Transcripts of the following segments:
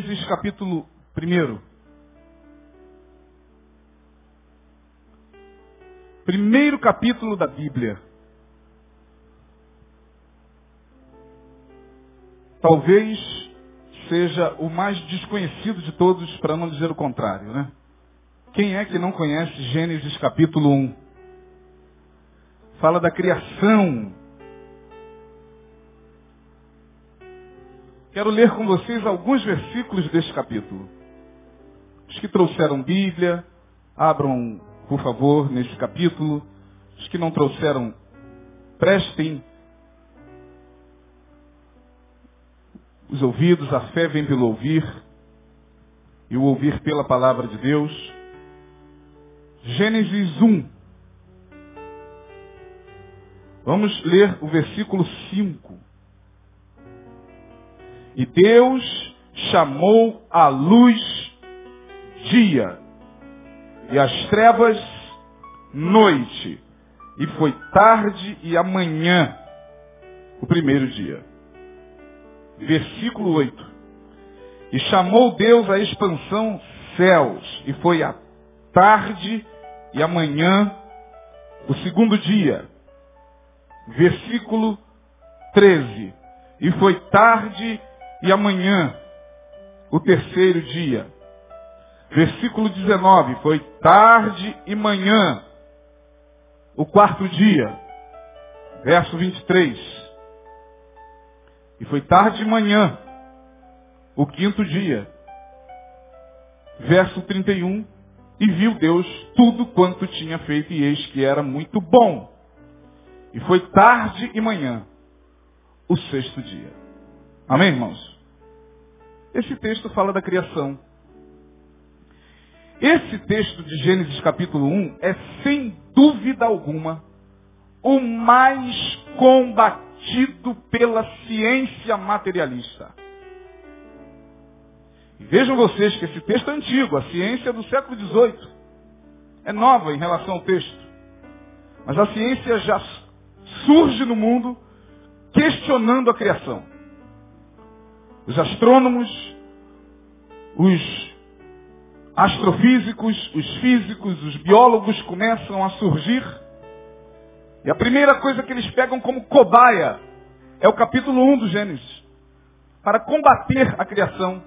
Gênesis capítulo 1. Primeiro capítulo da Bíblia. Talvez seja o mais desconhecido de todos, para não dizer o contrário, né? Quem é que não conhece Gênesis capítulo 1? Fala da criação. Quero ler com vocês alguns versículos deste capítulo. Os que trouxeram Bíblia, abram, por favor, nesse capítulo. Os que não trouxeram, prestem os ouvidos, a fé vem pelo ouvir, e o ouvir pela palavra de Deus. Gênesis 1. Vamos ler o versículo 5. E Deus chamou a luz dia, e as trevas noite, e foi tarde e amanhã, o primeiro dia. Versículo 8. E chamou Deus a expansão céus, e foi a tarde e amanhã, o segundo dia. Versículo 13. E foi tarde e amanhã, o terceiro dia. Versículo 19. Foi tarde e manhã, o quarto dia. Verso 23. E foi tarde e manhã, o quinto dia. Verso 31. E viu Deus tudo quanto tinha feito, e eis que era muito bom. E foi tarde e manhã, o sexto dia. Amém, irmãos? Esse texto fala da criação. Esse texto de Gênesis capítulo 1 é, sem dúvida alguma, o mais combatido pela ciência materialista. E vejam vocês que esse texto é antigo, a ciência é do século XVIII. É nova em relação ao texto. Mas a ciência já surge no mundo questionando a criação. Os astrônomos, os astrofísicos, os físicos, os biólogos começam a surgir. E a primeira coisa que eles pegam como cobaia é o capítulo 1 do Gênesis. Para combater a criação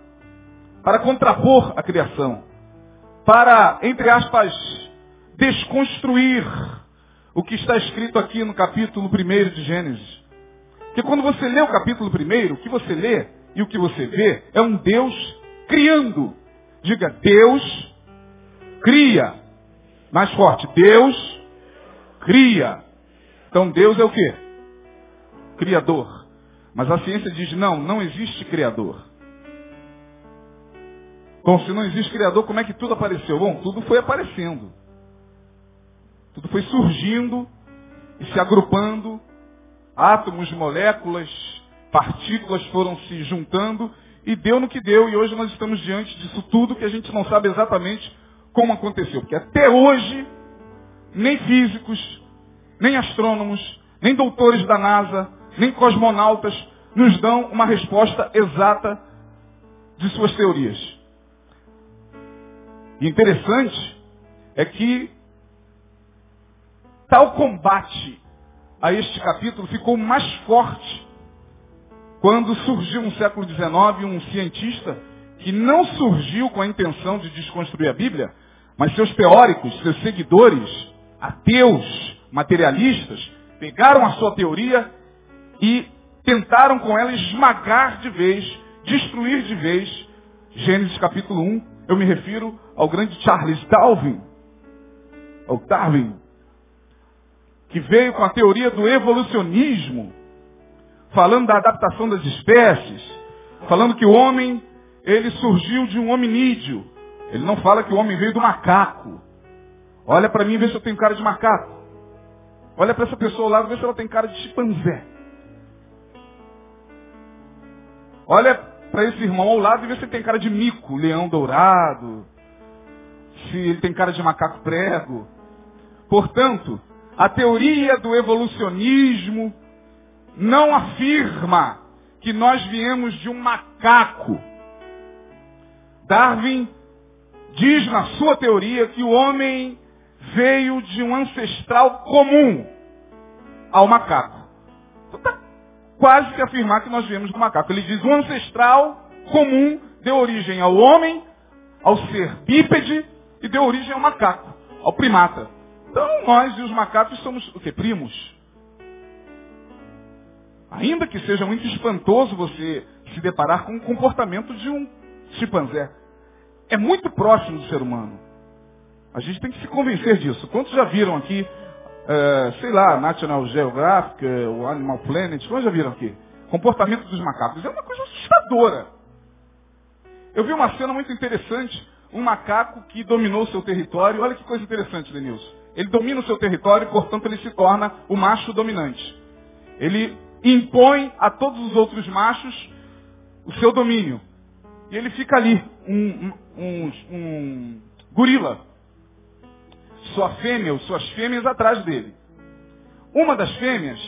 para contrapor a criação, para, entre aspas, desconstruir o que está escrito aqui no capítulo 1 de Gênesis. Porque quando você lê o capítulo 1, o que você lê e o que você vê é um Deus criando. Diga, Deus cria. Mais forte, Deus cria. Então Deus é o quê? Criador. Mas a ciência diz, não, não existe criador. Bom, se não existe Criador, como é que tudo apareceu? Bom, tudo foi aparecendo. Tudo foi surgindo e se agrupando. Átomos, moléculas, partículas foram se juntando e deu no que deu. E hoje nós estamos diante disso tudo que a gente não sabe exatamente como aconteceu. Porque até hoje, nem físicos, nem astrônomos, nem doutores da NASA, nem cosmonautas nos dão uma resposta exata de suas teorias. E interessante é que tal combate a este capítulo ficou mais forte quando surgiu no século XIX um cientista que não surgiu com a intenção de desconstruir a Bíblia, mas seus teóricos, seus seguidores, ateus, materialistas, pegaram a sua teoria e tentaram com ela esmagar de vez, destruir de vez Gênesis capítulo 1. Eu me refiro ao grande Charles Darwin, ao Darwin, que veio com a teoria do evolucionismo, falando da adaptação das espécies, falando que o homem, ele surgiu de um hominídeo. Ele não fala que o homem veio do macaco. Olha para mim e vê se eu tenho cara de macaco. Olha para essa pessoa lá e vê se ela tem cara de chimpanzé. Olha para esse irmão ao lado e vê se ele tem cara de mico, leão dourado, se ele tem cara de macaco prego. Portanto, a teoria do evolucionismo não afirma que nós viemos de um macaco. Darwin diz na sua teoria que o homem veio de um ancestral comum ao macaco. Então está quase que afirmar que nós viemos do macaco. Ele diz um ancestral comum deu origem ao homem, ao ser bípede e deu origem ao macaco, ao primata. Então nós e os macacos somos o que? Primos. Ainda que seja muito espantoso você se deparar com o comportamento de um chimpanzé. É muito próximo do ser humano. A gente tem que se convencer disso. Quantos já viram aqui, é, sei lá, National Geographic, o Animal Planet, quantos já viram aqui? Comportamento dos macacos. É uma coisa assustadora. Eu vi uma cena muito interessante, um macaco que dominou seu território. Olha que coisa interessante, Denilson. Ele domina o seu território, portanto ele se torna o macho dominante. Ele impõe a todos os outros machos o seu domínio. E ele fica ali, um, um, um gorila. Sua fêmea, ou suas fêmeas atrás dele. Uma das fêmeas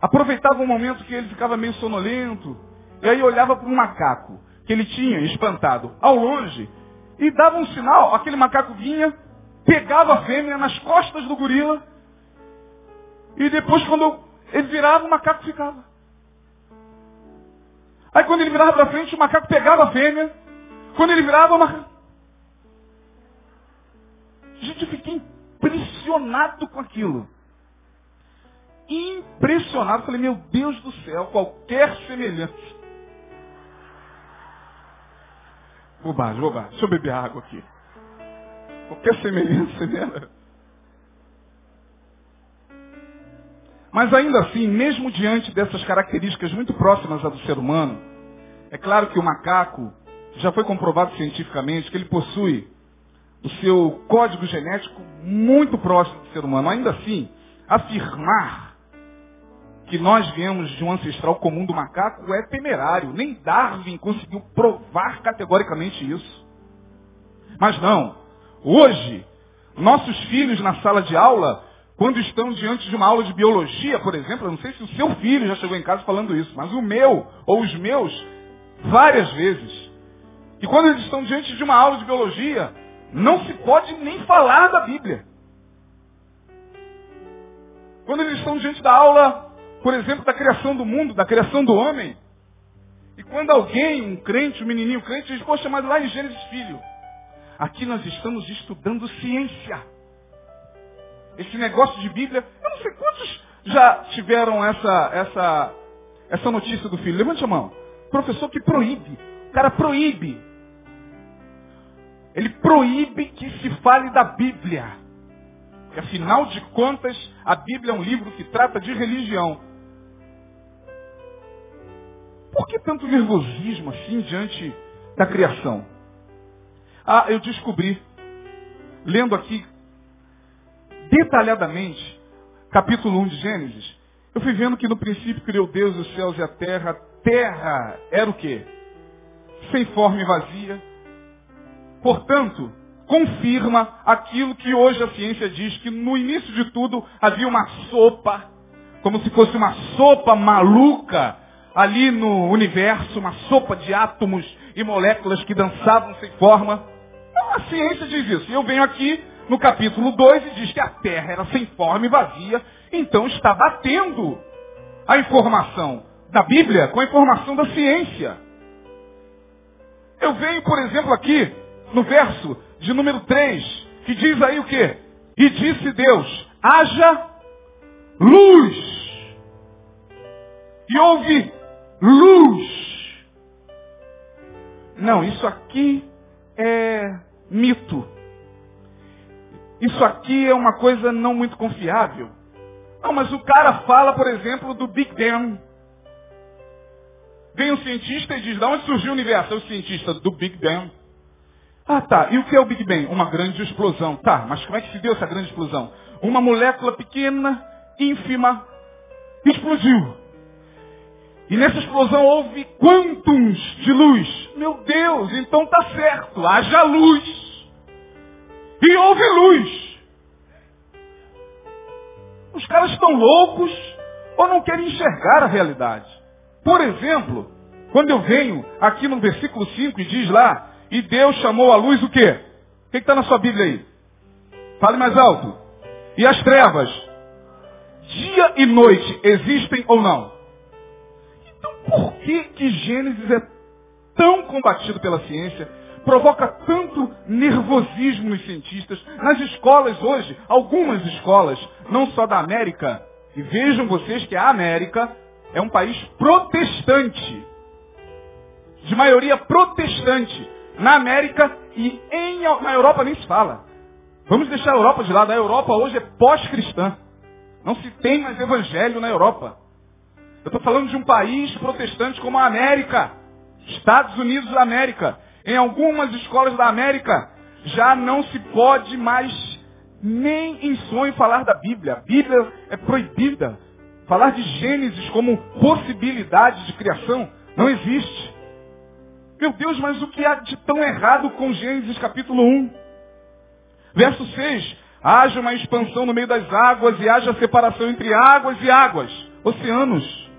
aproveitava um momento que ele ficava meio sonolento, e aí olhava para um macaco que ele tinha espantado ao longe e dava um sinal, aquele macaco vinha, pegava a fêmea nas costas do gorila e depois quando ele virava, o macaco ficava. Aí quando ele virava para frente, o macaco pegava a fêmea. Quando ele virava, o macaco... Gente, eu fiquei impressionado com aquilo. Impressionado. Falei, meu Deus do céu, qualquer semelhança. Bobagem, bobagem. Deixa eu beber água aqui. Qualquer semelhança, né? Mas ainda assim, mesmo diante dessas características muito próximas à do ser humano, é claro que o macaco já foi comprovado cientificamente que ele possui o seu código genético muito próximo do ser humano. Ainda assim, afirmar que nós viemos de um ancestral comum do macaco é temerário. Nem Darwin conseguiu provar categoricamente isso. Mas não. Hoje, nossos filhos na sala de aula quando estão diante de uma aula de biologia, por exemplo, eu não sei se o seu filho já chegou em casa falando isso, mas o meu ou os meus, várias vezes. E quando eles estão diante de uma aula de biologia, não se pode nem falar da Bíblia. Quando eles estão diante da aula, por exemplo, da criação do mundo, da criação do homem, e quando alguém, um crente, um menininho crente, diz, poxa, mas lá em Gênesis, filho, aqui nós estamos estudando ciência esse negócio de Bíblia. Eu não sei quantos já tiveram essa, essa, essa notícia do filho. Levante a mão. Professor que proíbe. O cara proíbe. Ele proíbe que se fale da Bíblia. Porque afinal de contas, a Bíblia é um livro que trata de religião. Por que tanto nervosismo assim diante da criação? Ah, eu descobri, lendo aqui detalhadamente capítulo 1 de Gênesis, eu fui vendo que no princípio criou Deus os céus e a terra. Terra era o quê? Sem forma e vazia. Portanto, confirma aquilo que hoje a ciência diz, que no início de tudo havia uma sopa, como se fosse uma sopa maluca ali no universo, uma sopa de átomos e moléculas que dançavam sem forma. A ciência diz isso. E eu venho aqui no capítulo 2 e diz que a terra era sem forma e vazia, então está batendo a informação da Bíblia com a informação da ciência. Eu venho, por exemplo, aqui no verso de número 3, que diz aí o quê? E disse Deus, haja luz. E houve luz. Não, isso aqui é mito. Isso aqui é uma coisa não muito confiável. Não, mas o cara fala, por exemplo, do Big Bang. Vem um cientista e diz, de onde surgiu o universo? É o cientista do Big Bang. Ah, tá. E o que é o Big Bang? Uma grande explosão. Tá, mas como é que se deu essa grande explosão? Uma molécula pequena, ínfima, explodiu. E nessa explosão houve quantos de luz? Meu Deus, então tá certo. Haja luz. E houve luz. Os caras estão loucos ou não querem enxergar a realidade. Por exemplo, Quando eu venho aqui no versículo 5 e diz lá, e Deus chamou a luz o quê? O que está na sua Bíblia aí? Fale mais alto. E as trevas? Dia e noite existem ou não? Então por que que Gênesis é tão combatido pela ciência? Provoca tanto nervosismo nos cientistas. Nas escolas hoje, algumas escolas, não só da América, e vejam vocês que a América é um país protestante. De maioria protestante. Na América e em, na Europa nem se fala. Vamos deixar a Europa de lado. A Europa hoje é pós-cristã. Não se tem mais evangelho na Europa. Eu estou falando de um país protestante como a América. Estados Unidos da América. Em algumas escolas da América já não se pode mais nem em sonho falar da Bíblia. A Bíblia é proibida. Falar de Gênesis como possibilidade de criação não existe. Meu Deus, mas o que há de tão errado com Gênesis capítulo 1? Verso 6. Haja uma expansão no meio das águas e haja separação entre águas e águas, oceanos.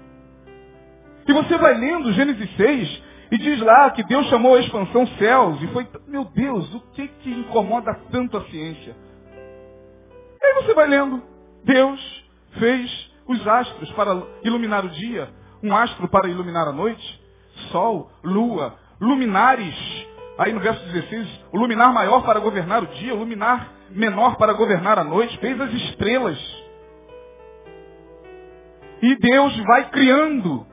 E você vai lendo Gênesis 6 e diz lá que Deus chamou a expansão céus e foi, meu Deus, o que que incomoda tanto a ciência? E aí você vai lendo, Deus fez os astros para iluminar o dia, um astro para iluminar a noite, sol, lua, luminares. Aí no verso 16, o luminar maior para governar o dia, o luminar menor para governar a noite, fez as estrelas. E Deus vai criando.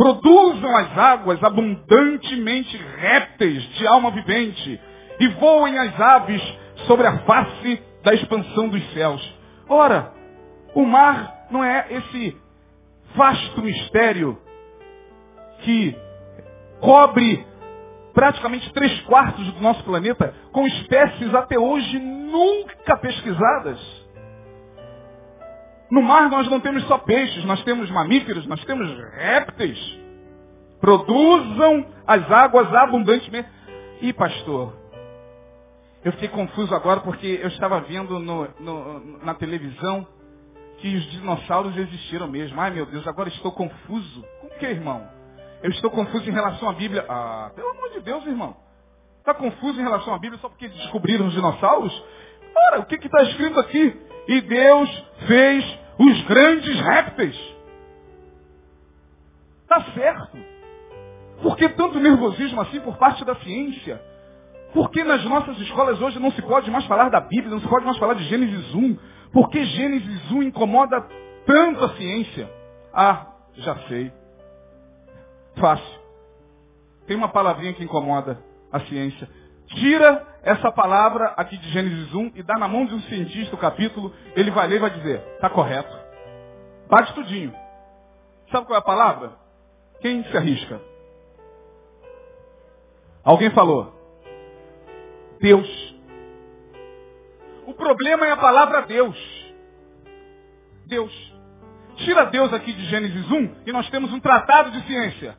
Produzam as águas abundantemente répteis de alma vivente. E voem as aves sobre a face da expansão dos céus. Ora, o mar não é esse vasto mistério que cobre praticamente três quartos do nosso planeta com espécies até hoje nunca pesquisadas. No mar nós não temos só peixes, nós temos mamíferos, nós temos répteis. Produzam as águas abundantemente. E pastor, eu fiquei confuso agora porque eu estava vendo no, no, na televisão que os dinossauros existiram mesmo. Ai meu Deus, agora estou confuso. Com o que, irmão? Eu estou confuso em relação à Bíblia. Ah, pelo amor de Deus, irmão. Está confuso em relação à Bíblia só porque descobriram os dinossauros? Ora, o que está escrito aqui? E Deus fez os grandes répteis. Está certo. Por que tanto nervosismo assim por parte da ciência? Por que nas nossas escolas hoje não se pode mais falar da Bíblia, não se pode mais falar de Gênesis 1? Por que Gênesis 1 incomoda tanto a ciência? Ah, já sei. Fácil. Tem uma palavrinha que incomoda a ciência. Tira essa palavra aqui de Gênesis 1 e dá na mão de um cientista o capítulo, ele vai ler e vai dizer, está correto. Bate tudinho. Sabe qual é a palavra? Quem se arrisca? Alguém falou? Deus. O problema é a palavra Deus. Deus. Tira Deus aqui de Gênesis 1 e nós temos um tratado de ciência.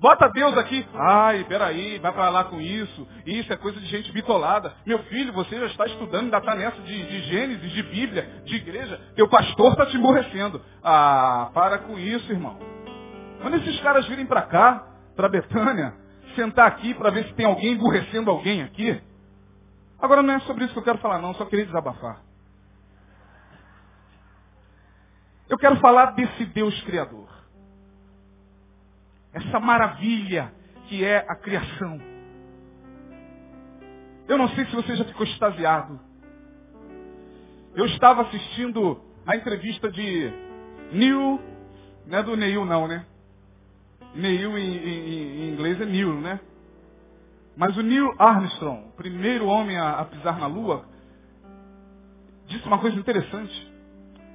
Bota Deus aqui. Ai, peraí, vai para lá com isso. Isso é coisa de gente bitolada. Meu filho, você já está estudando, ainda está nessa de, de Gênesis, de Bíblia, de igreja. Teu pastor está te emborrecendo. Ah, para com isso, irmão. Quando esses caras virem para cá, para Betânia, sentar aqui para ver se tem alguém emburrecendo alguém aqui. Agora não é sobre isso que eu quero falar, não. Só queria desabafar. Eu quero falar desse Deus Criador. Essa maravilha que é a criação. Eu não sei se você já ficou extasiado. Eu estava assistindo a entrevista de Neil, não é do Neil não, né? Neil em, em, em inglês é Neil, né? Mas o Neil Armstrong, o primeiro homem a, a pisar na Lua, disse uma coisa interessante.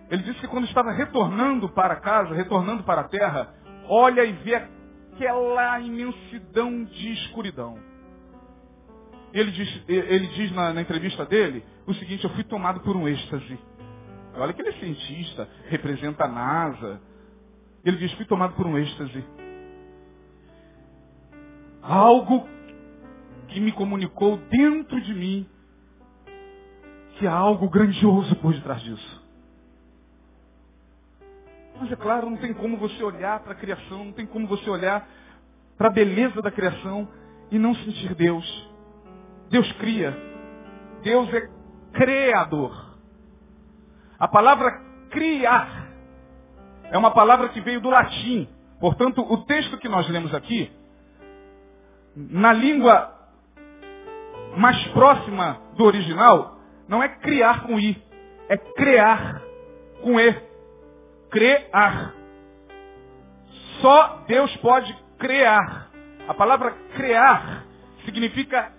Ele disse que quando estava retornando para casa, retornando para a terra, olha e vê aquela imensidão de escuridão. Ele diz, ele diz na, na, entrevista dele o seguinte, eu fui tomado por um êxtase. Olha que ele é cientista, representa a NASA. Ele diz, fui tomado por um êxtase. Algo que me comunicou dentro de mim que há algo grandioso por detrás disso. Mas é claro, não tem como você olhar para a criação, não tem como você olhar para a beleza da criação e não sentir Deus. Deus cria. Deus é criador. A palavra criar é uma palavra que veio do latim. Portanto, o texto que nós lemos aqui, na língua mais próxima do original, não é criar com I, é criar com E. Crear. Só Deus pode criar. A palavra criar significa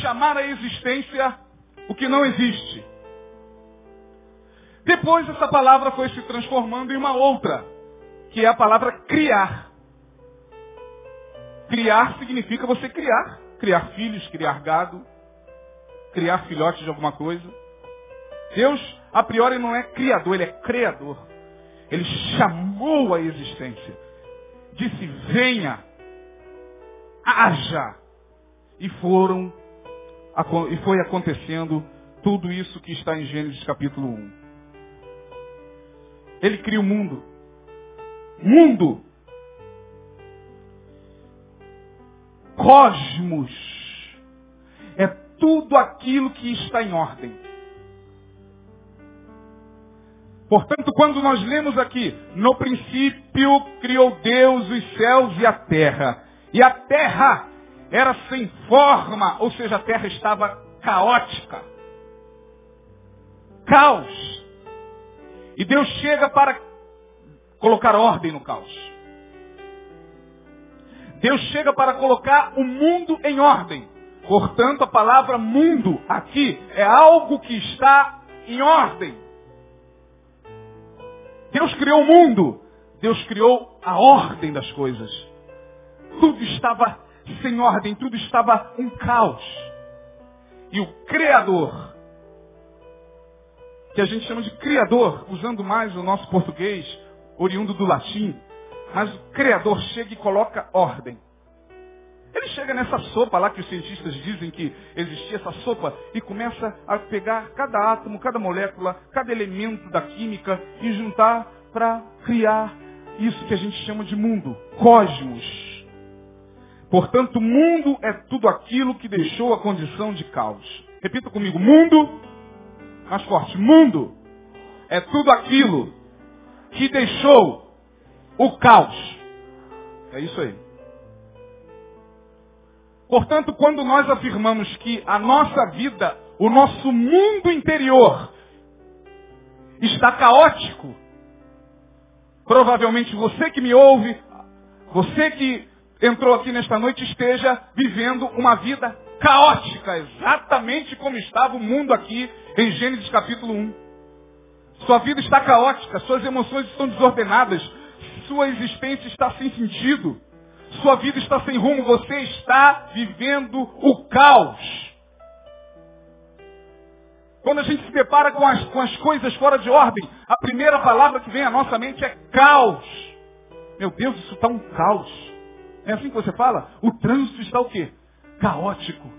chamar à existência o que não existe. Depois essa palavra foi se transformando em uma outra, que é a palavra criar. Criar significa você criar. Criar filhos, criar gado, criar filhotes de alguma coisa. Deus, a priori, não é criador, ele é criador. Ele chamou a existência. Disse, venha, haja. E foram, e foi acontecendo tudo isso que está em Gênesis capítulo 1. Ele cria o mundo. Mundo. Cosmos. É tudo aquilo que está em ordem. Portanto, quando nós lemos aqui, no princípio criou Deus os céus e a terra. E a terra era sem forma, ou seja, a terra estava caótica. Caos. E Deus chega para colocar ordem no caos. Deus chega para colocar o mundo em ordem. Portanto, a palavra mundo aqui é algo que está em ordem. Deus criou o mundo. Deus criou a ordem das coisas. Tudo estava sem ordem, tudo estava um caos. E o Criador, que a gente chama de Criador, usando mais o nosso português, oriundo do latim, mas o Criador chega e coloca ordem. Ele chega nessa sopa lá que os cientistas dizem que existia essa sopa e começa a pegar cada átomo, cada molécula, cada elemento da química e juntar para criar isso que a gente chama de mundo, cosmos. Portanto, mundo é tudo aquilo que deixou a condição de caos. Repita comigo, mundo, mais forte, mundo é tudo aquilo que deixou o caos. É isso aí. Portanto, quando nós afirmamos que a nossa vida, o nosso mundo interior está caótico, provavelmente você que me ouve, você que entrou aqui nesta noite esteja vivendo uma vida caótica, exatamente como estava o mundo aqui em Gênesis capítulo 1. Sua vida está caótica, suas emoções estão desordenadas, sua existência está sem sentido, sua vida está sem rumo, você está vivendo o caos. Quando a gente se depara com as, com as coisas fora de ordem, a primeira palavra que vem à nossa mente é caos. Meu Deus, isso está um caos. É assim que você fala? O trânsito está o quê? Caótico.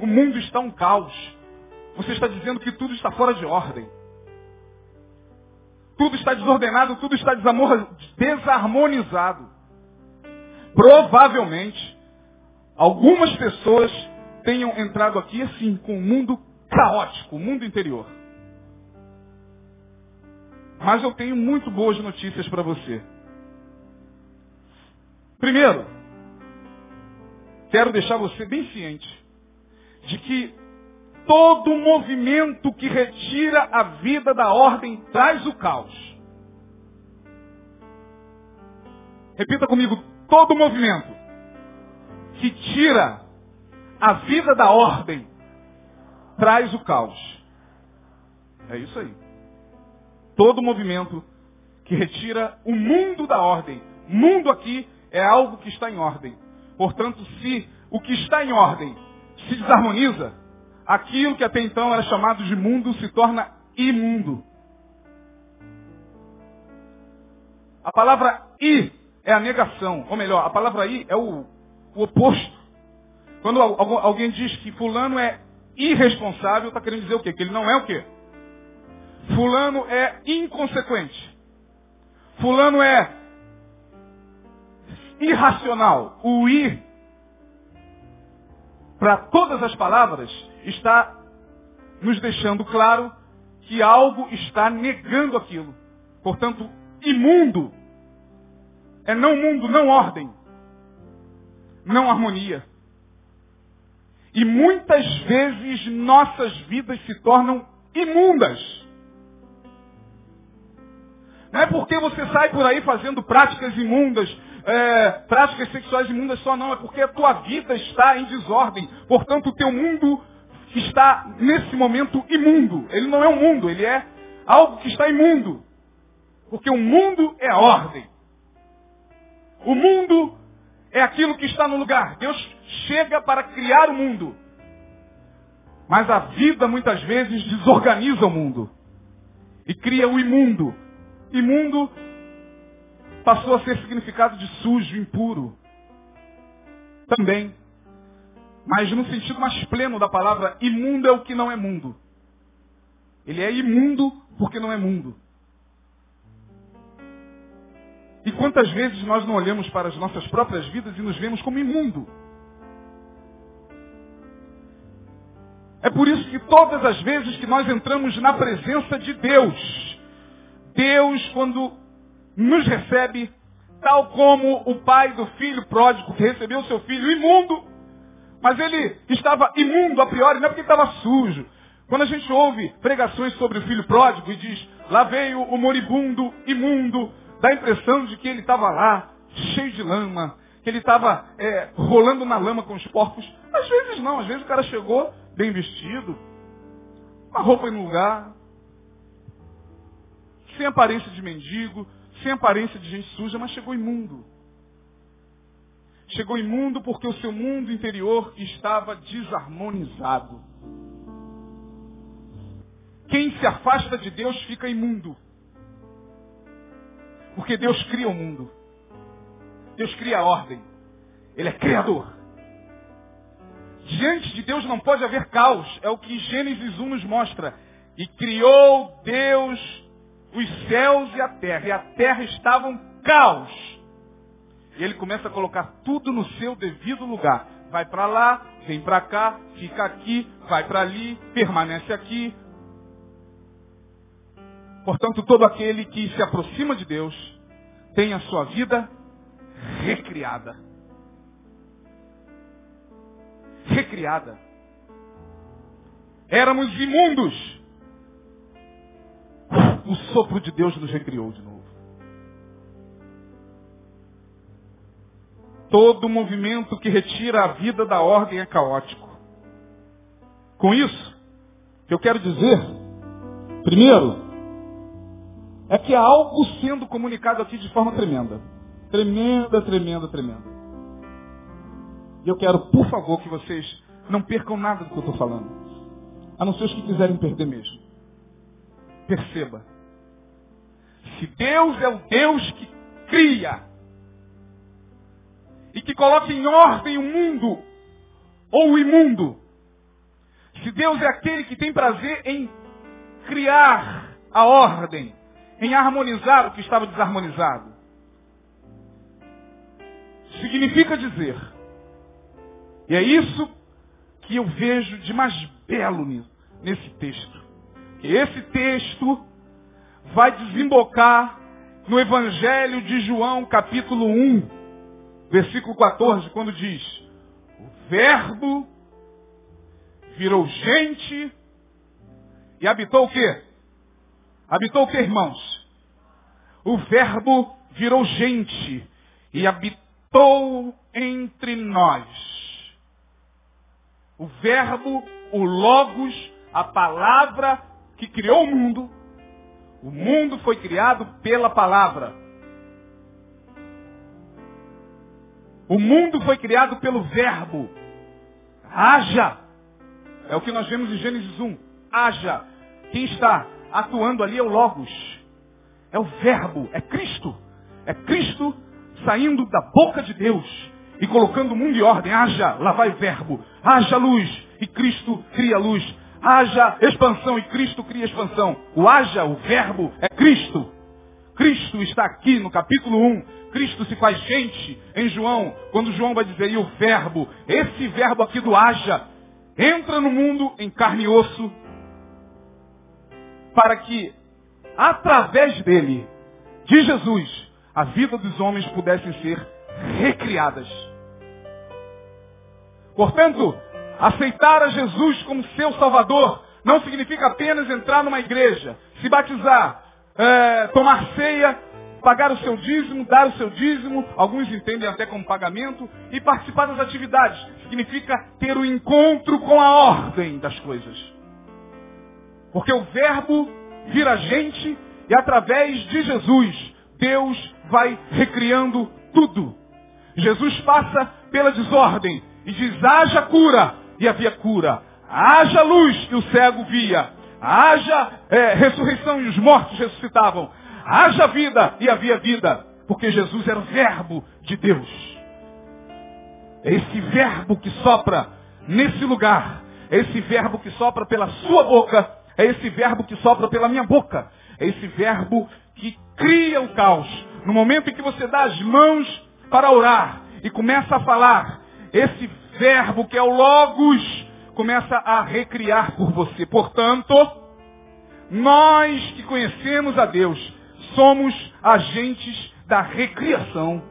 O mundo está um caos. Você está dizendo que tudo está fora de ordem. Tudo está desordenado, tudo está desarmonizado. Provavelmente, algumas pessoas tenham entrado aqui assim, com o mundo caótico, o mundo interior. Mas eu tenho muito boas notícias para você. Primeiro, quero deixar você bem ciente de que todo movimento que retira a vida da ordem traz o caos. Repita comigo, todo movimento que tira a vida da ordem traz o caos. É isso aí. Todo movimento que retira o mundo da ordem. Mundo aqui é algo que está em ordem. Portanto, se o que está em ordem se desarmoniza, aquilo que até então era chamado de mundo se torna imundo. A palavra i é a negação, ou melhor, a palavra i é o, o oposto. Quando alguém diz que fulano é irresponsável, está querendo dizer o quê? Que ele não é o quê? Fulano é inconsequente. Fulano é irracional. O ir para todas as palavras está nos deixando claro que algo está negando aquilo. Portanto, imundo é não mundo, não ordem, não harmonia. E muitas vezes nossas vidas se tornam imundas. Não é porque você sai por aí fazendo práticas imundas, é, práticas sexuais imundas só não, é porque a tua vida está em desordem. Portanto, o teu mundo está nesse momento imundo. Ele não é um mundo, ele é algo que está imundo. Porque o mundo é ordem. O mundo é aquilo que está no lugar. Deus chega para criar o mundo. Mas a vida muitas vezes desorganiza o mundo. E cria o imundo. Imundo passou a ser significado de sujo, impuro. Também. Mas no sentido mais pleno da palavra, imundo é o que não é mundo. Ele é imundo porque não é mundo. E quantas vezes nós não olhamos para as nossas próprias vidas e nos vemos como imundo? É por isso que todas as vezes que nós entramos na presença de Deus, Deus, quando nos recebe, tal como o pai do filho pródigo que recebeu seu filho imundo, mas ele estava imundo a priori, não é porque estava sujo. Quando a gente ouve pregações sobre o filho pródigo e diz, lá veio o moribundo imundo, dá a impressão de que ele estava lá, cheio de lama, que ele estava é, rolando na lama com os porcos. Às vezes não, às vezes o cara chegou bem vestido, com a roupa no lugar, sem aparência de mendigo, sem aparência de gente suja, mas chegou imundo. Chegou imundo porque o seu mundo interior estava desarmonizado. Quem se afasta de Deus fica imundo. Porque Deus cria o mundo. Deus cria a ordem. Ele é criador. Diante de Deus não pode haver caos. É o que Gênesis 1 nos mostra. E criou Deus os céus e a terra. E a terra estava um caos. E ele começa a colocar tudo no seu devido lugar. Vai para lá, vem para cá, fica aqui, vai para ali, permanece aqui. Portanto, todo aquele que se aproxima de Deus tem a sua vida recriada. Recriada. Éramos imundos o sopro de Deus nos recriou de novo. Todo movimento que retira a vida da ordem é caótico. Com isso, eu quero dizer, primeiro, é que há algo sendo comunicado aqui de forma tremenda. Tremenda, tremenda, tremenda. E eu quero, por favor, que vocês não percam nada do que eu estou falando. A não ser os que quiserem perder mesmo. Perceba. Se Deus é o Deus que cria e que coloca em ordem o mundo ou o imundo, se Deus é aquele que tem prazer em criar a ordem, em harmonizar o que estava desarmonizado, significa dizer, e é isso que eu vejo de mais belo nesse texto, que esse texto vai desembocar no Evangelho de João, capítulo 1, versículo 14, quando diz: O Verbo virou gente e habitou o quê? Habitou o quê, irmãos? O Verbo virou gente e habitou entre nós. O Verbo, o Logos, a palavra que criou o mundo, o mundo foi criado pela palavra. O mundo foi criado pelo verbo. Haja. É o que nós vemos em Gênesis 1. Haja. Quem está atuando ali é o Logos. É o verbo. É Cristo. É Cristo saindo da boca de Deus e colocando o mundo em ordem. Haja, lá vai o verbo. Haja luz. E Cristo cria luz haja expansão e Cristo cria expansão. O haja, o verbo, é Cristo. Cristo está aqui no capítulo 1 Cristo se faz gente em João, quando João vai dizer, e o verbo, esse verbo aqui do haja, entra no mundo em carne e osso, para que, através dele, de Jesus, a vida dos homens pudessem ser recriadas. Portanto, aceitar a Jesus como seu Salvador não significa apenas entrar numa igreja, se batizar, é, tomar ceia, pagar o seu dízimo, dar o seu dízimo, alguns entendem até como pagamento, e participar das atividades. Significa ter o um encontro com a ordem das coisas. Porque o verbo vira gente e através de Jesus, Deus vai recriando tudo. Jesus passa pela desordem e diz, haja cura, e havia cura. Haja luz, e o cego via. Haja é, ressurreição, e os mortos ressuscitavam. Haja vida, e havia vida. Porque Jesus era o verbo de Deus. É esse verbo que sopra nesse lugar. É esse verbo que sopra pela sua boca. É esse verbo que sopra pela minha boca. É esse verbo que cria o caos. No momento em que você dá as mãos para orar e começa a falar, esse verbo que é o Logos começa a recriar por você. Portanto, nós que conhecemos a Deus, somos agentes da recriação.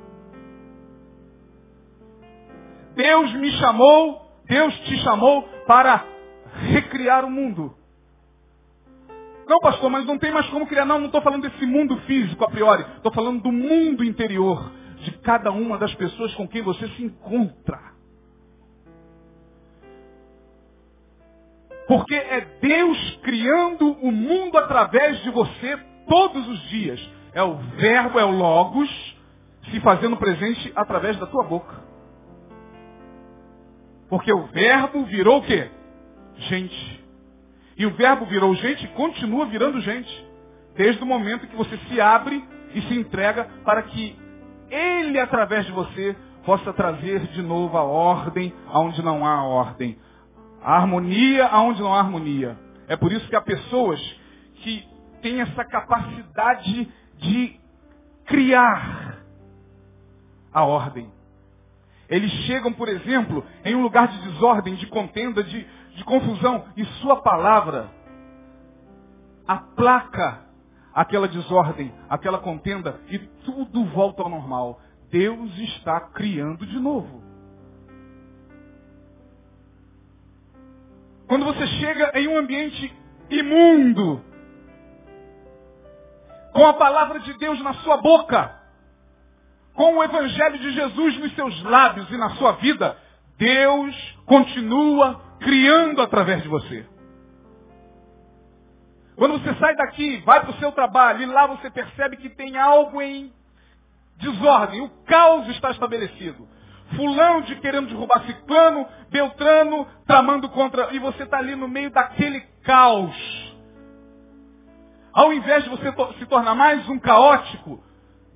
Deus me chamou, Deus te chamou para recriar o mundo. Não, pastor, mas não tem mais como criar. Não, não estou falando desse mundo físico a priori. Estou falando do mundo interior de cada uma das pessoas com quem você se encontra. Porque é Deus criando o mundo através de você todos os dias. É o verbo, é o logos, se fazendo presente através da tua boca. Porque o verbo virou o quê? Gente. E o verbo virou gente e continua virando gente. Desde o momento que você se abre e se entrega para que ele, através de você, possa trazer de novo a ordem aonde não há ordem. A harmonia aonde não há harmonia. É por isso que há pessoas que têm essa capacidade de criar a ordem. Eles chegam, por exemplo, em um lugar de desordem, de contenda, de, de confusão, e sua palavra aplaca aquela desordem, aquela contenda, e tudo volta ao normal. Deus está criando de novo. Quando você chega em um ambiente imundo, com a palavra de Deus na sua boca, com o Evangelho de Jesus nos seus lábios e na sua vida, Deus continua criando através de você. Quando você sai daqui, vai para o seu trabalho e lá você percebe que tem algo em desordem, o caos está estabelecido. Fulano de querendo derrubar ciclano, Beltrano tramando contra. E você está ali no meio daquele caos. Ao invés de você se tornar mais um caótico,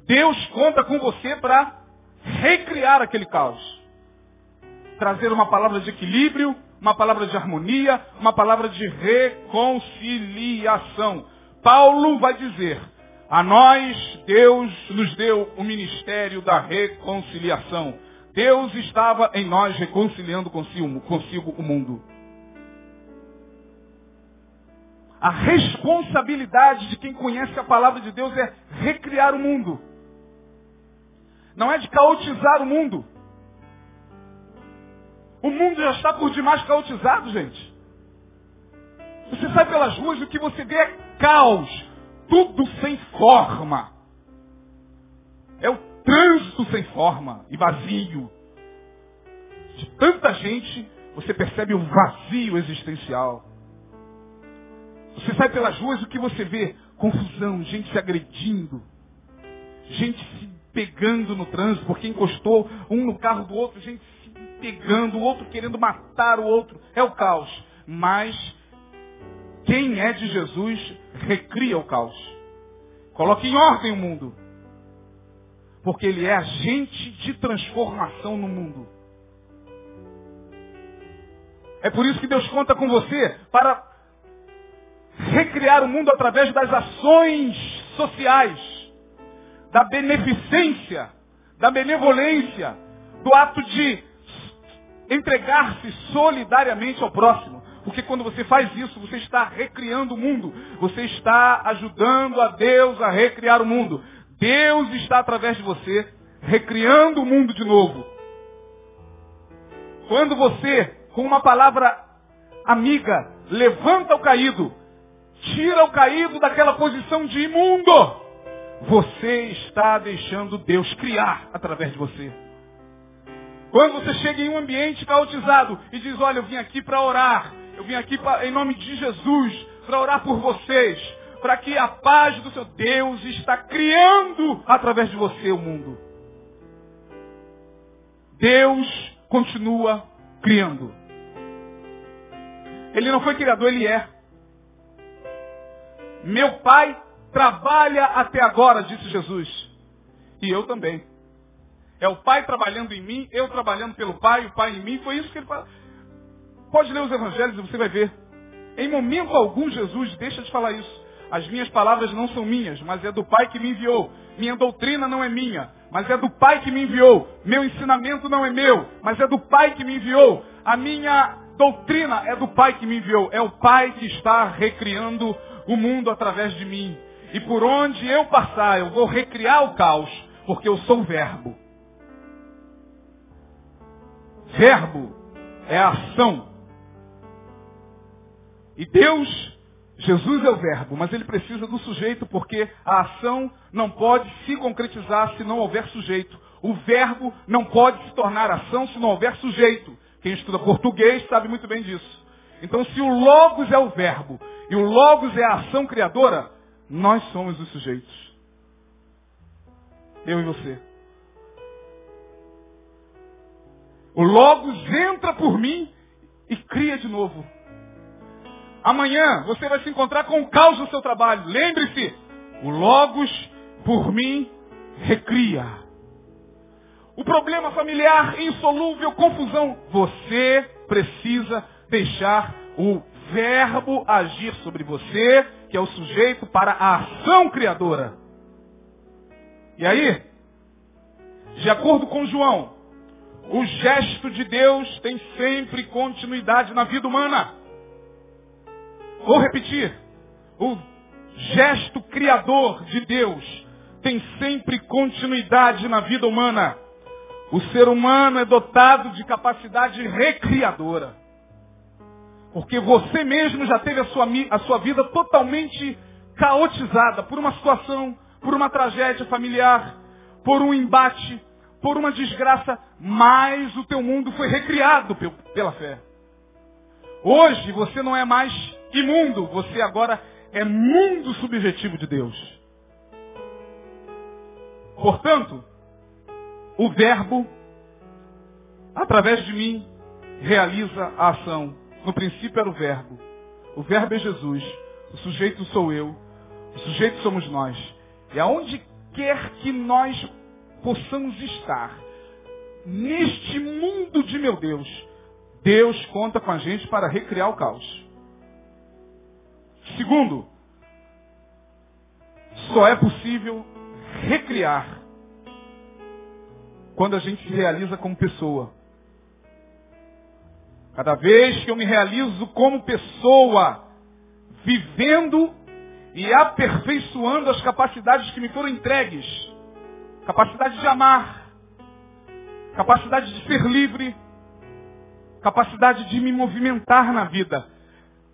Deus conta com você para recriar aquele caos. Trazer uma palavra de equilíbrio, uma palavra de harmonia, uma palavra de reconciliação. Paulo vai dizer, a nós Deus nos deu o ministério da reconciliação. Deus estava em nós reconciliando consigo, consigo o mundo. A responsabilidade de quem conhece a palavra de Deus é recriar o mundo. Não é de caotizar o mundo. O mundo já está por demais caotizado, gente. Você sai pelas ruas e o que você vê é caos. Tudo sem forma. É o trânsito sem forma e vazio. De tanta gente, você percebe um vazio existencial. Você sai pelas ruas e o que você vê? Confusão, gente se agredindo. Gente se pegando no trânsito porque encostou um no carro do outro, gente pegando, o outro querendo matar o outro. É o caos. Mas quem é de Jesus recria o caos. Coloque em ordem o mundo. Porque ele é agente de transformação no mundo. É por isso que Deus conta com você para recriar o mundo através das ações sociais. da beneficência, da benevolência, do ato de entregar-se solidariamente ao próximo. Porque quando você faz isso, você está recriando o mundo. Você está ajudando a Deus a recriar o mundo. Deus está através de você recriando o mundo de novo. Quando você, com uma palavra amiga, levanta o caído, tira o caído daquela posição de imundo, você está deixando Deus criar através de você. Quando você chega em um ambiente caotizado e diz, olha, eu vim aqui para orar, eu vim aqui pra, em nome de Jesus para orar por vocês, para que a paz do seu Deus está criando através de você o mundo. Deus continua criando. Ele não foi criador, ele é. Meu pai trabalha até agora, disse Jesus. E eu também. É o pai trabalhando em mim, eu trabalhando pelo pai, o pai em mim. Foi isso que ele fala. Pode ler os evangelhos e você vai ver. Em momento algum, Jesus deixa de falar isso. As minhas palavras não são minhas, mas é do Pai que me enviou. Minha doutrina não é minha, mas é do Pai que me enviou. Meu ensinamento não é meu, mas é do Pai que me enviou. A minha doutrina é do Pai que me enviou. É o Pai que está recriando o mundo através de mim. E por onde eu passar, eu vou recriar o caos, porque eu sou o verbo. Verbo é a ação. E Deus, Jesus é o verbo, mas ele precisa do sujeito porque a ação não pode se concretizar se não houver sujeito. O verbo não pode se tornar ação se não houver sujeito. Quem estuda português sabe muito bem disso. Então, se o Logos é o verbo e o Logos é a ação criadora, nós somos os sujeitos. Eu e você. O Logos entra por mim e cria de novo. Amanhã você vai se encontrar com o caos no seu trabalho. Lembre-se, o Logos por mim recria. O problema familiar insolúvel, confusão. Você precisa deixar o verbo agir sobre você, que é o sujeito para a ação criadora. E aí, de acordo com João, o gesto de Deus tem sempre continuidade na vida humana. Vou repetir. O gesto criador de Deus tem sempre continuidade na vida humana. O ser humano é dotado de capacidade recriadora. Porque você mesmo já teve a sua, a sua vida totalmente caotizada por uma situação, por uma tragédia familiar, por um embate, por uma desgraça, mas o teu mundo foi recriado pela fé. Hoje você não é mais imundo, você agora é mundo subjetivo de Deus. Portanto, o verbo, através de mim, realiza a ação. No princípio era o verbo. O verbo é Jesus. O sujeito sou eu. O sujeito somos nós. E aonde quer que nós possamos estar, neste mundo de meu Deus, Deus conta com a gente para recriar o caos. Segundo, só é possível recriar quando a gente se realiza como pessoa. Cada vez que eu me realizo como pessoa, vivendo e aperfeiçoando as capacidades que me foram entregues, capacidade de amar, capacidade de ser livre, capacidade de me movimentar na vida.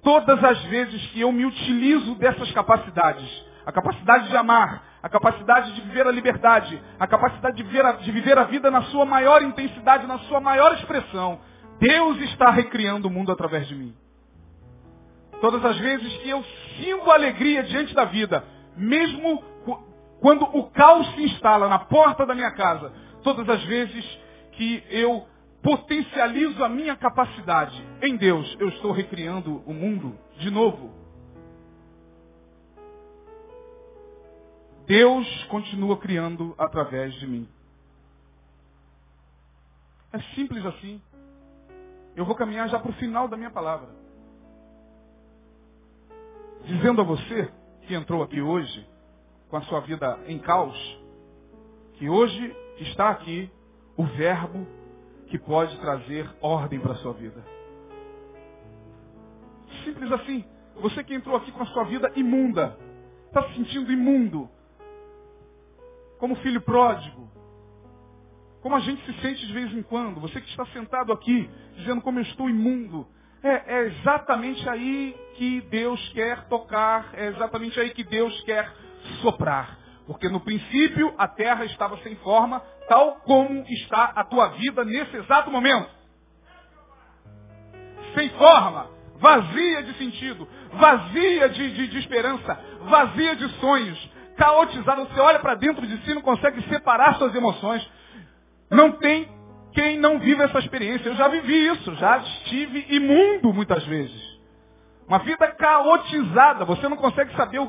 Todas as vezes que eu me utilizo dessas capacidades, a capacidade de amar, a capacidade de viver a liberdade, a capacidade de viver a, de viver a vida na sua maior intensidade, na sua maior expressão, Deus está recriando o mundo através de mim. Todas as vezes que eu sinto alegria diante da vida, mesmo quando o caos se instala na porta da minha casa, todas as vezes que eu potencializo a minha capacidade em Deus, eu estou recriando o mundo de novo. Deus continua criando através de mim. É simples assim. Eu vou caminhar já para o final da minha palavra. Dizendo a você que entrou aqui hoje, com a sua vida em caos, que hoje está aqui o verbo que pode trazer ordem para a sua vida. Simples assim. Você que entrou aqui com a sua vida imunda, está se sentindo imundo, como filho pródigo, como a gente se sente de vez em quando. Você que está sentado aqui, dizendo como eu estou imundo. É, é, exatamente aí que Deus quer tocar, é exatamente aí que Deus quer soprar. Porque no princípio a terra estava sem forma, tal como está a tua vida nesse exato momento. Sem forma, vazia de sentido, vazia de, de, de esperança, vazia de sonhos, caotizada. Você olha para dentro de si e não consegue separar suas emoções. Não tem quem não vive essa experiência. Eu já vivi isso, já estive imundo muitas vezes. Uma vida caotizada. Você não consegue saber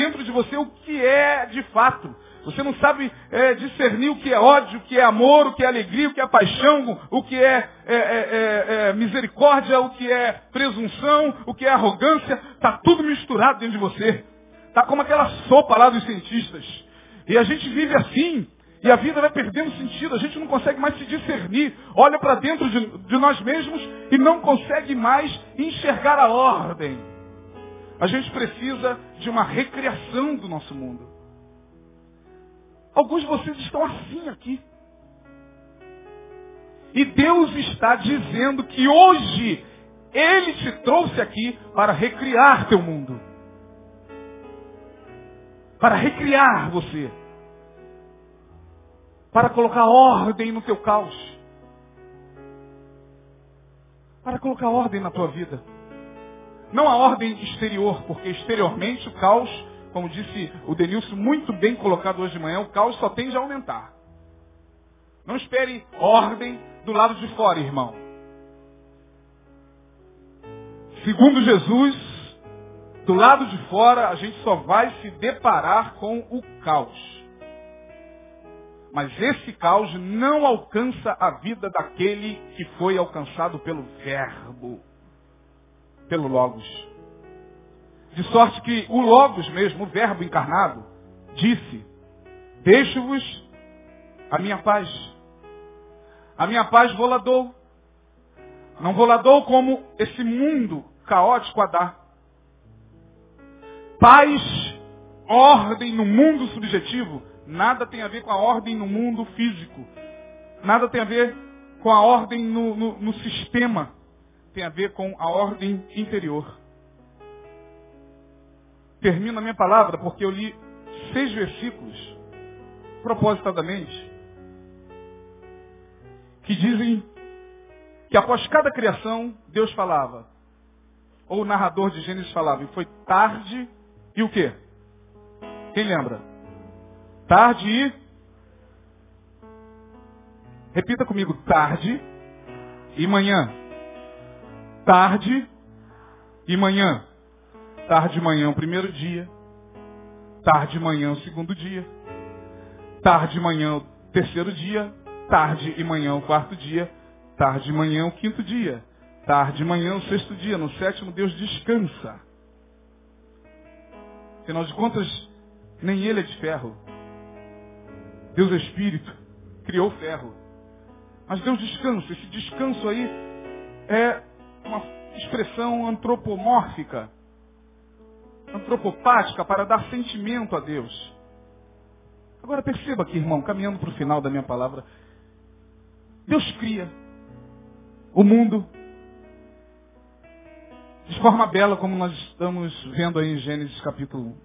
dentro de você o que é de fato. Você não sabe é, discernir o que é ódio, o que é amor, o que é alegria, o que é paixão, o que é, é, é, é misericórdia, o que é presunção, o que é arrogância. Está tudo misturado dentro de você. Está como aquela sopa lá dos cientistas. E a gente vive assim. E a vida vai perdendo sentido, a gente não consegue mais se discernir. Olha para dentro de, de, nós mesmos e não consegue mais enxergar a ordem. A gente precisa de uma recriação do nosso mundo. Alguns de vocês estão assim aqui. E Deus está dizendo que hoje Ele te trouxe aqui para recriar teu mundo. Para recriar você para colocar ordem no teu caos, para colocar ordem na tua vida. Não a ordem exterior, porque exteriormente o caos, como disse o Denilson, muito bem colocado hoje de manhã, o caos só tende a aumentar. Não espere ordem do lado de fora, irmão. Segundo Jesus, do lado de fora a gente só vai se deparar com o caos. Mas esse caos não alcança a vida daquele que foi alcançado pelo Verbo, pelo Logos. De sorte que o Logos mesmo, o Verbo encarnado, disse, deixo-vos a minha paz. A minha paz vou lá. Não vou como esse mundo caótico a dar. Paz, ordem no mundo subjetivo, Nada tem a ver com a ordem no mundo físico. Nada tem a ver com a ordem no, no, no sistema. Tem a ver com a ordem interior. Termino a minha palavra porque eu li seis versículos, propositadamente, que dizem que após cada criação, Deus falava. Ou o narrador de Gênesis falava, e foi tarde e o quê? Quem lembra? Tarde e. Repita comigo, tarde e manhã. Tarde e manhã. Tarde e manhã o primeiro dia. Tarde e manhã o segundo dia. Tarde e manhã o terceiro dia. Tarde e manhã o quarto dia. Tarde e manhã o quinto dia. Tarde e manhã o sexto dia. No sétimo Deus descansa. Afinal de contas, nem ele é de ferro. Deus é espírito, criou ferro. Mas Deus descansa. Esse descanso aí é uma expressão antropomórfica, antropopática, para dar sentimento a Deus. Agora perceba aqui, irmão, caminhando para o final da minha palavra. Deus cria o mundo de forma bela, como nós estamos vendo aí em Gênesis capítulo 1.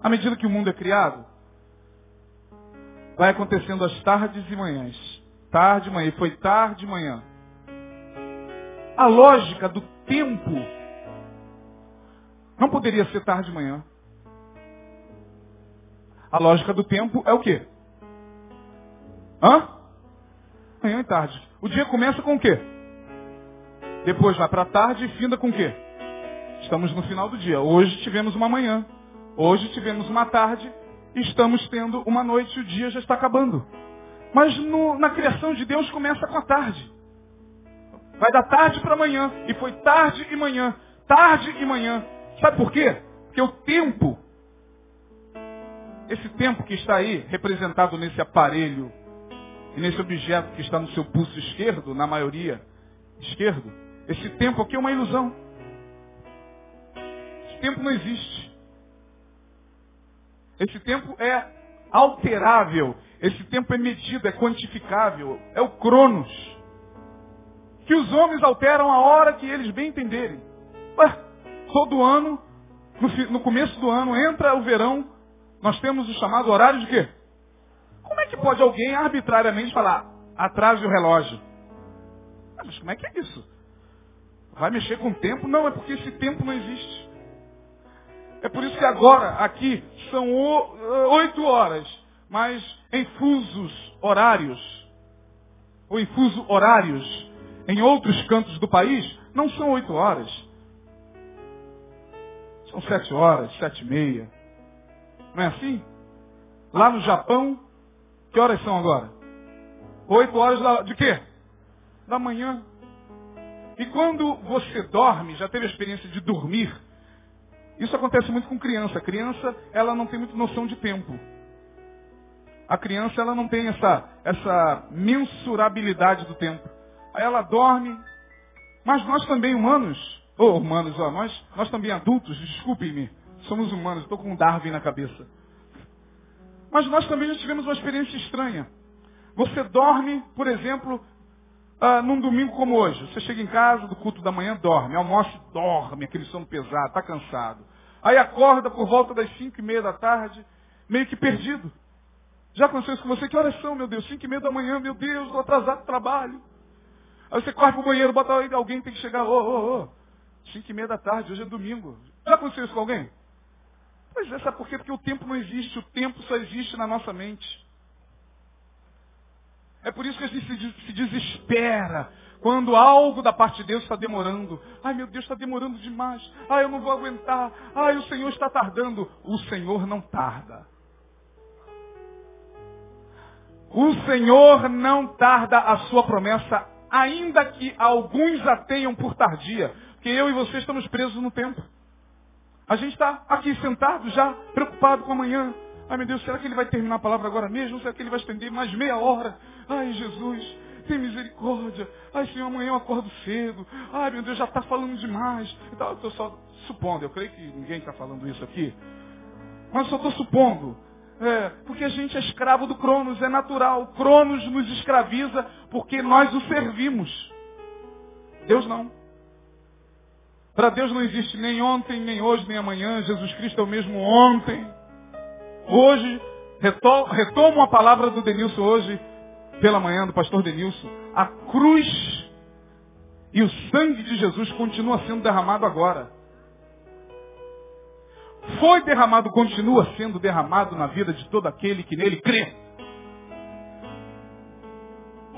À medida que o mundo é criado, vai acontecendo às tardes e manhãs. Tarde manhã. E foi tarde manhã. A lógica do tempo não poderia ser tarde e manhã. A lógica do tempo é o quê? Hã? Manhã e tarde. O dia começa com o quê? Depois vai para a tarde e finda com o quê? Estamos no final do dia. Hoje tivemos uma manhã. Hoje tivemos uma tarde estamos tendo uma noite e o dia já está acabando. Mas no, na criação de Deus começa com a tarde. Vai da tarde para amanhã. E foi tarde e manhã. Tarde e manhã. Sabe por quê? Porque o tempo esse tempo que está aí, representado nesse aparelho e nesse objeto que está no seu pulso esquerdo, na maioria esquerdo, esse tempo aqui é uma ilusão. Esse tempo não existe. Esse tempo é alterável. Esse tempo é medido, é quantificável. É o Cronos. Que os homens alteram a hora que eles bem entenderem. Ué, todo ano, no, começo do ano, entra o verão, nós temos o chamado horário de quê? Como é que pode alguém arbitrariamente falar, atrase o relógio? Ah, mas como é que é isso? Vai mexer com o tempo? Não, é porque esse tempo não existe. É por isso que agora, aqui, são eh, oito horas, mas em fusos horários, ou em fuso horários, em outros cantos do país, não são oito horas. São sete horas, sete e meia. Não é assim? Lá no Japão, que horas são agora? Oito horas da, de quê? Da manhã. E quando você dorme, já teve a experiência de dormir, isso acontece muito com criança. A criança, ela não tem muita noção de tempo. A criança, ela não tem essa, essa mensurabilidade do tempo. Aí ela dorme, mas nós também humanos, ou oh, humanos, nós, nós também adultos, desculpem-me, somos humanos, estou com um Darwin na cabeça. Mas nós também já tivemos uma experiência estranha. Você dorme, por exemplo, ah, num domingo como hoje. Você chega em casa do culto da manhã, dorme. Almoça, dorme, aquele sono pesado, está cansado. Aí acorda por volta das cinco e meia da tarde, meio que perdido. Já aconteceu isso com você? Que horas são, meu Deus? Cinco e meia da manhã, meu Deus, estou atrasado para trabalho. Aí você corre para o banheiro, bota alguém tem que chegar, ô, ô, ô. Cinco e meia da tarde, hoje é domingo. Já aconteceu isso com alguém? Pois é, sabe por quê? Porque o tempo não existe, o tempo só existe na nossa mente. É por isso que a gente se desespera quando algo da parte de Deus está demorando. Ai meu Deus, está demorando demais. Ai, eu não vou aguentar. Ai, o Senhor está tardando. O Senhor não tarda. O Senhor não tarda a sua promessa, ainda que alguns a tenham por tardia. Porque eu e você estamos presos no tempo. A gente está aqui sentado já, preocupado com amanhã. Ai meu Deus, será que ele vai terminar a palavra agora mesmo? Será que ele vai estender mais meia hora? Ai Jesus, tem misericórdia. Ai Senhor, amanhã eu acordo cedo. Ai meu Deus, já está falando demais. Estou só supondo, eu creio que ninguém está falando isso aqui. Mas eu só estou supondo. É, porque a gente é escravo do Cronos, é natural. Cronos nos escraviza porque nós o servimos. Deus não. Para Deus não existe nem ontem, nem hoje, nem amanhã. Jesus Cristo é o mesmo ontem. Hoje, retomo a palavra do Denilson hoje, pela manhã, do pastor Denilson. A cruz e o sangue de Jesus continua sendo derramado agora. Foi derramado, continua sendo derramado na vida de todo aquele que nele crê.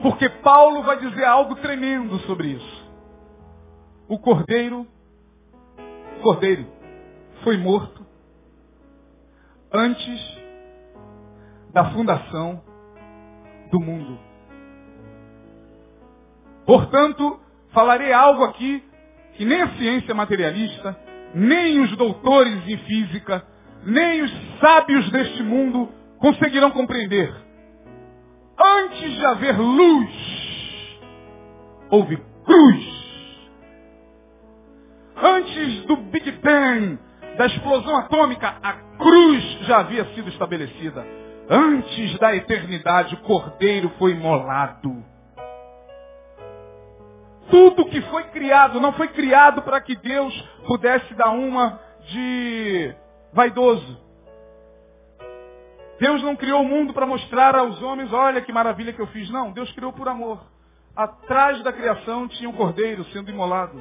Porque Paulo vai dizer algo tremendo sobre isso. O cordeiro cordeiro foi morto antes da fundação do mundo. Portanto, falarei algo aqui que nem a ciência materialista, nem os doutores em física, nem os sábios deste mundo conseguirão compreender. Antes de haver luz, houve cruz Antes do Big Bang, da explosão atômica, a cruz já havia sido estabelecida. Antes da eternidade, o cordeiro foi imolado. Tudo que foi criado não foi criado para que Deus pudesse dar uma de vaidoso. Deus não criou o mundo para mostrar aos homens, olha que maravilha que eu fiz. Não, Deus criou por amor. Atrás da criação tinha um cordeiro sendo imolado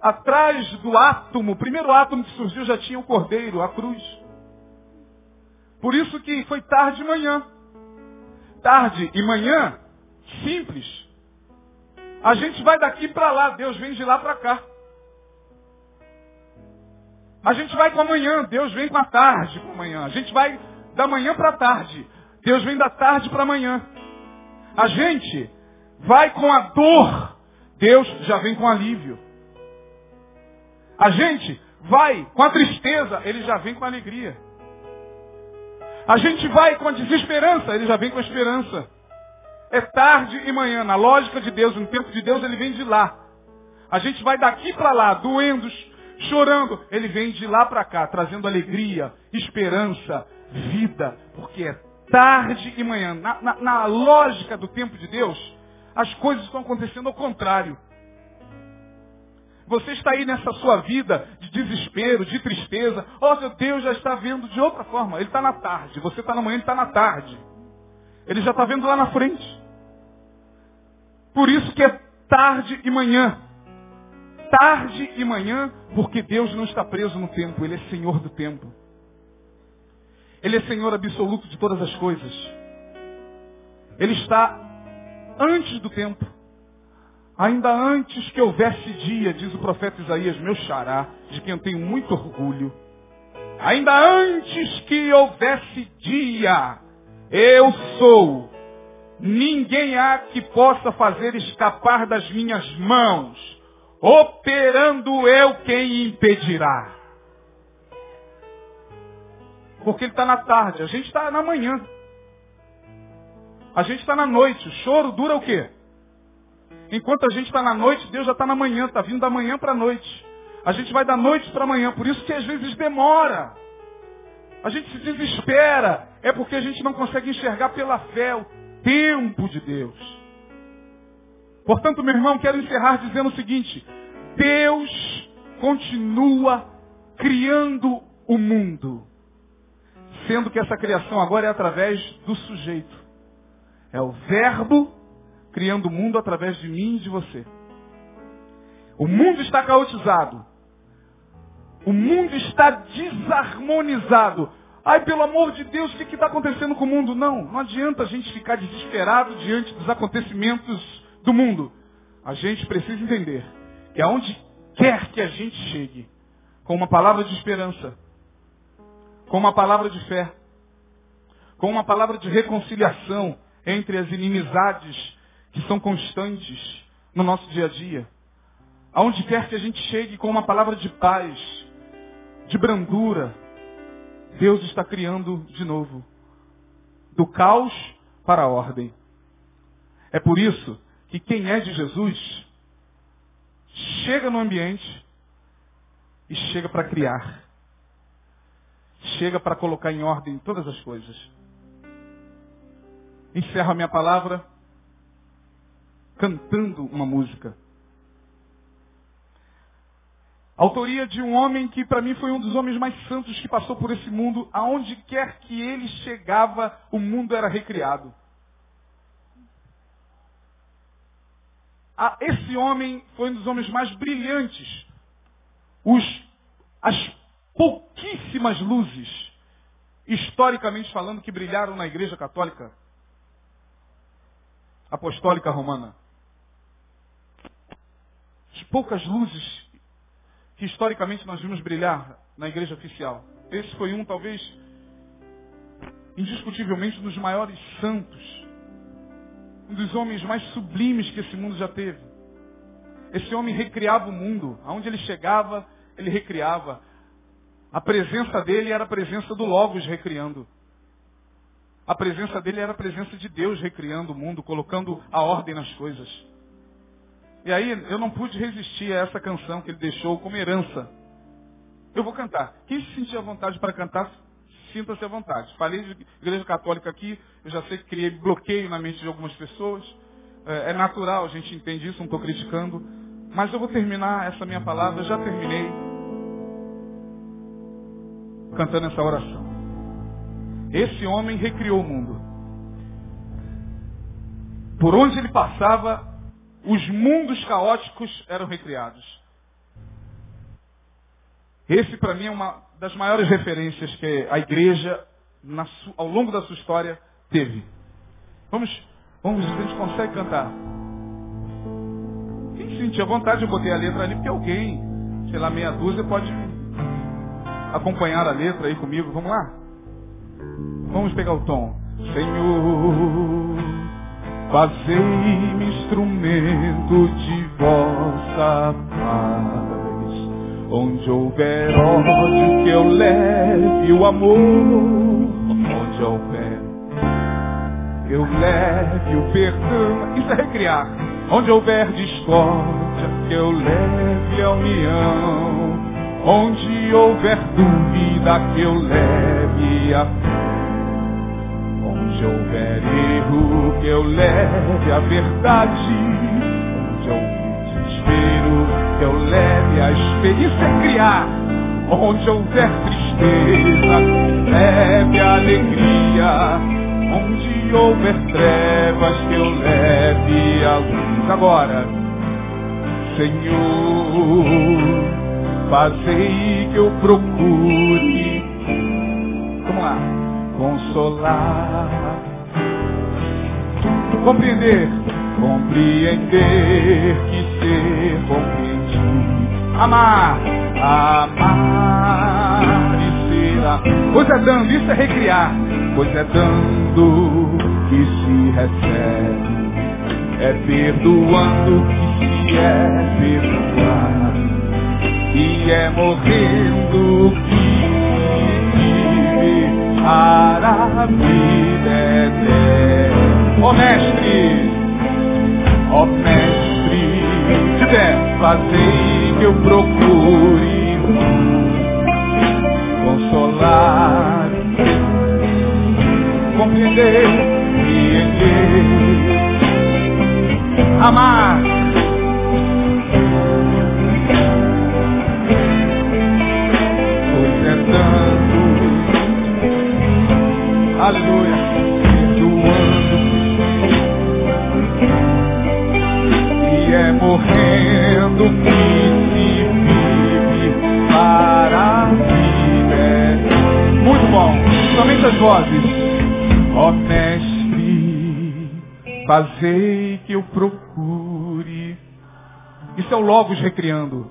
atrás do átomo, o primeiro átomo que surgiu já tinha o cordeiro, a cruz. Por isso que foi tarde e manhã. Tarde e manhã, simples. A gente vai daqui para lá, Deus vem de lá para cá. A gente vai com a manhã, Deus vem com a tarde para amanhã. A gente vai da manhã para a tarde, Deus vem da tarde para amanhã. A gente vai com a dor, Deus já vem com alívio. A gente vai com a tristeza, ele já vem com a alegria. A gente vai com a desesperança, ele já vem com a esperança. É tarde e manhã. Na lógica de Deus, no tempo de Deus, ele vem de lá. A gente vai daqui para lá, doendo, chorando. Ele vem de lá para cá, trazendo alegria, esperança, vida. Porque é tarde e manhã. Na, na, na lógica do tempo de Deus, as coisas estão acontecendo ao contrário. Você está aí nessa sua vida de desespero, de tristeza. Oh, meu Deus, já está vendo de outra forma. Ele está na tarde. Você está na manhã, ele está na tarde. Ele já está vendo lá na frente. Por isso que é tarde e manhã. Tarde e manhã, porque Deus não está preso no tempo. Ele é Senhor do tempo. Ele é Senhor absoluto de todas as coisas. Ele está antes do tempo. Ainda antes que houvesse dia, diz o profeta Isaías, meu xará, de quem eu tenho muito orgulho. Ainda antes que houvesse dia, eu sou. Ninguém há que possa fazer escapar das minhas mãos. Operando eu quem impedirá. Porque ele está na tarde, a gente está na manhã. A gente está na noite. O choro dura o quê? Enquanto a gente está na noite, Deus já está na manhã, está vindo da manhã para a noite. A gente vai da noite para a manhã, por isso que às vezes demora. A gente se desespera, é porque a gente não consegue enxergar pela fé o tempo de Deus. Portanto, meu irmão, quero encerrar dizendo o seguinte: Deus continua criando o mundo, sendo que essa criação agora é através do sujeito. É o verbo criando o mundo através de mim e de você. O mundo está caotizado. O mundo está desarmonizado. Ai, pelo amor de Deus, o que está acontecendo com o mundo? Não, não adianta a gente ficar desesperado diante dos acontecimentos do mundo. A gente precisa entender que aonde quer que a gente chegue, com uma palavra de esperança, com uma palavra de fé, com uma palavra de reconciliação entre as inimizades que são constantes no nosso dia a dia. Aonde quer que a gente chegue com uma palavra de paz, de brandura, Deus está criando de novo. Do caos para a ordem. É por isso que quem é de Jesus chega no ambiente e chega para criar. Chega para colocar em ordem todas as coisas. Encerro a minha palavra cantando uma música. Autoria de um homem que para mim foi um dos homens mais santos que passou por esse mundo. Aonde quer que ele chegava, o mundo era recriado. Esse homem foi um dos homens mais brilhantes. Os, as pouquíssimas luzes, historicamente falando, que brilharam na Igreja Católica Apostólica Romana as poucas luzes que historicamente nós vimos brilhar na igreja oficial. Esse foi um, talvez, indiscutivelmente, um dos maiores santos, um dos homens mais sublimes que esse mundo já teve. Esse homem recriava o mundo. Aonde ele chegava, ele recriava. A presença dele era a presença do Logos recriando. A presença dele era a presença de Deus recriando o mundo, colocando a ordem nas coisas. E aí eu não pude resistir a essa canção que ele deixou como herança. Eu vou cantar. Quem se sentir à vontade para cantar, sinta-se à vontade. Falei de igreja católica aqui, eu já sei que criei bloqueio na mente de algumas pessoas. É, é natural, a gente entende isso, não estou criticando. Mas eu vou terminar essa minha palavra, já terminei cantando essa oração. Esse homem recriou o mundo. Por onde ele passava, os mundos caóticos eram recriados. Esse, para mim, é uma das maiores referências que a igreja, su, ao longo da sua história, teve. Vamos, vamos ver se a gente consegue cantar. Quem sentir a vontade, eu botei a letra ali, porque alguém, sei lá, meia dúzia, pode acompanhar a letra aí comigo. Vamos lá? Vamos pegar o tom. Senhor. Fazei-me instrumento de vossa paz. Onde houver ódio que eu leve o amor. Onde onde houver. Eu leve o perdão. Isso é recriar. Onde houver discórdia, que eu leve a união. Onde houver dúvida, que eu leve a fé. Onde houver erro, que eu leve a verdade. Leve a. Isso é criar. Onde houver tristeza, leve a alegria. Onde houver trevas, que eu leve a luz. Agora, Senhor, fazei que eu procure. Vamos lá. Consolar. Compreender. Compreender que ser Amar. Amar e ser a... Pois é dando, isso é recriar. Pois é dando que se recebe. É perdoando que se é perdoado. E é morrendo que vive para a vida eterna. Ó mestre, ó mestre, pé, fazei que eu procure consolar, compreender e entender, amar. Pois é tanto, aleluia, Somente as vozes. Ó mestre, fazei que eu procure. Isso é o Logos recriando.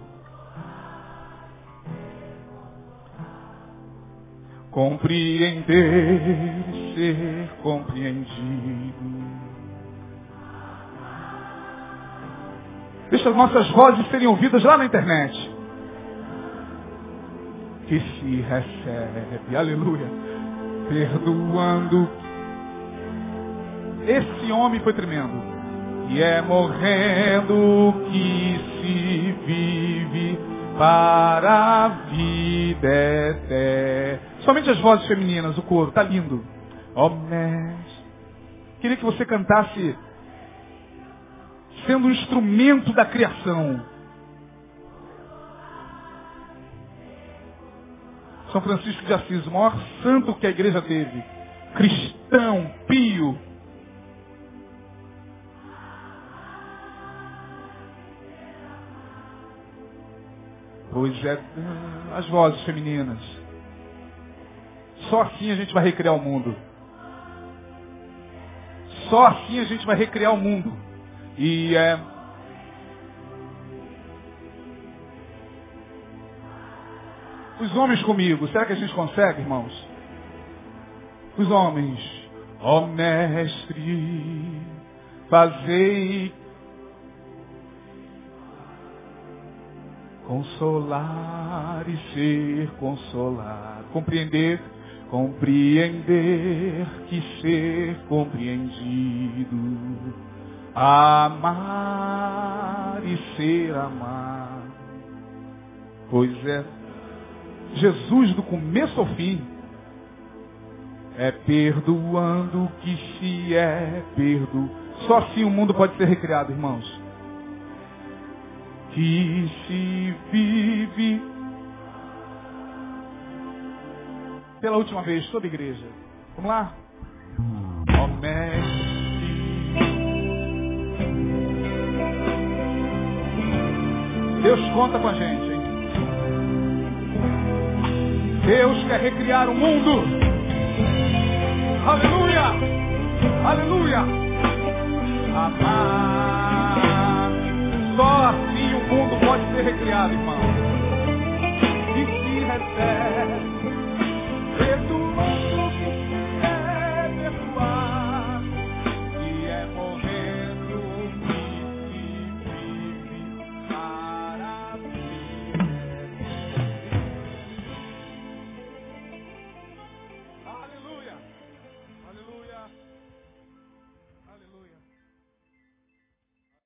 Compreender, ser compreendido. Deixa as nossas vozes serem ouvidas lá na internet. Que se recebe, aleluia, perdoando. Esse homem foi tremendo. E é morrendo que se vive para a vida eterna. Somente as vozes femininas, o coro, tá lindo. Oh, mestre. Queria que você cantasse sendo um instrumento da criação. São Francisco de Assis, o maior santo que a igreja teve. Cristão, pio. Pois é, as vozes femininas. Só assim a gente vai recriar o mundo. Só assim a gente vai recriar o mundo. E é. Os homens comigo, será que a gente consegue, irmãos? Os homens, ó oh, mestre, fazei consolar e ser consolado, compreender, compreender que ser compreendido amar e ser amado. Pois é, Jesus do começo ao fim é perdoando que se é perdo. Só assim o mundo pode ser recriado, irmãos. Que se vive pela última vez, toda igreja. Vamos lá? Ó oh, mestre. Deus conta com a gente, hein? Deus quer recriar o mundo. Aleluia! Aleluia! Amar. Só assim o mundo pode ser recriado, irmão. E se recebe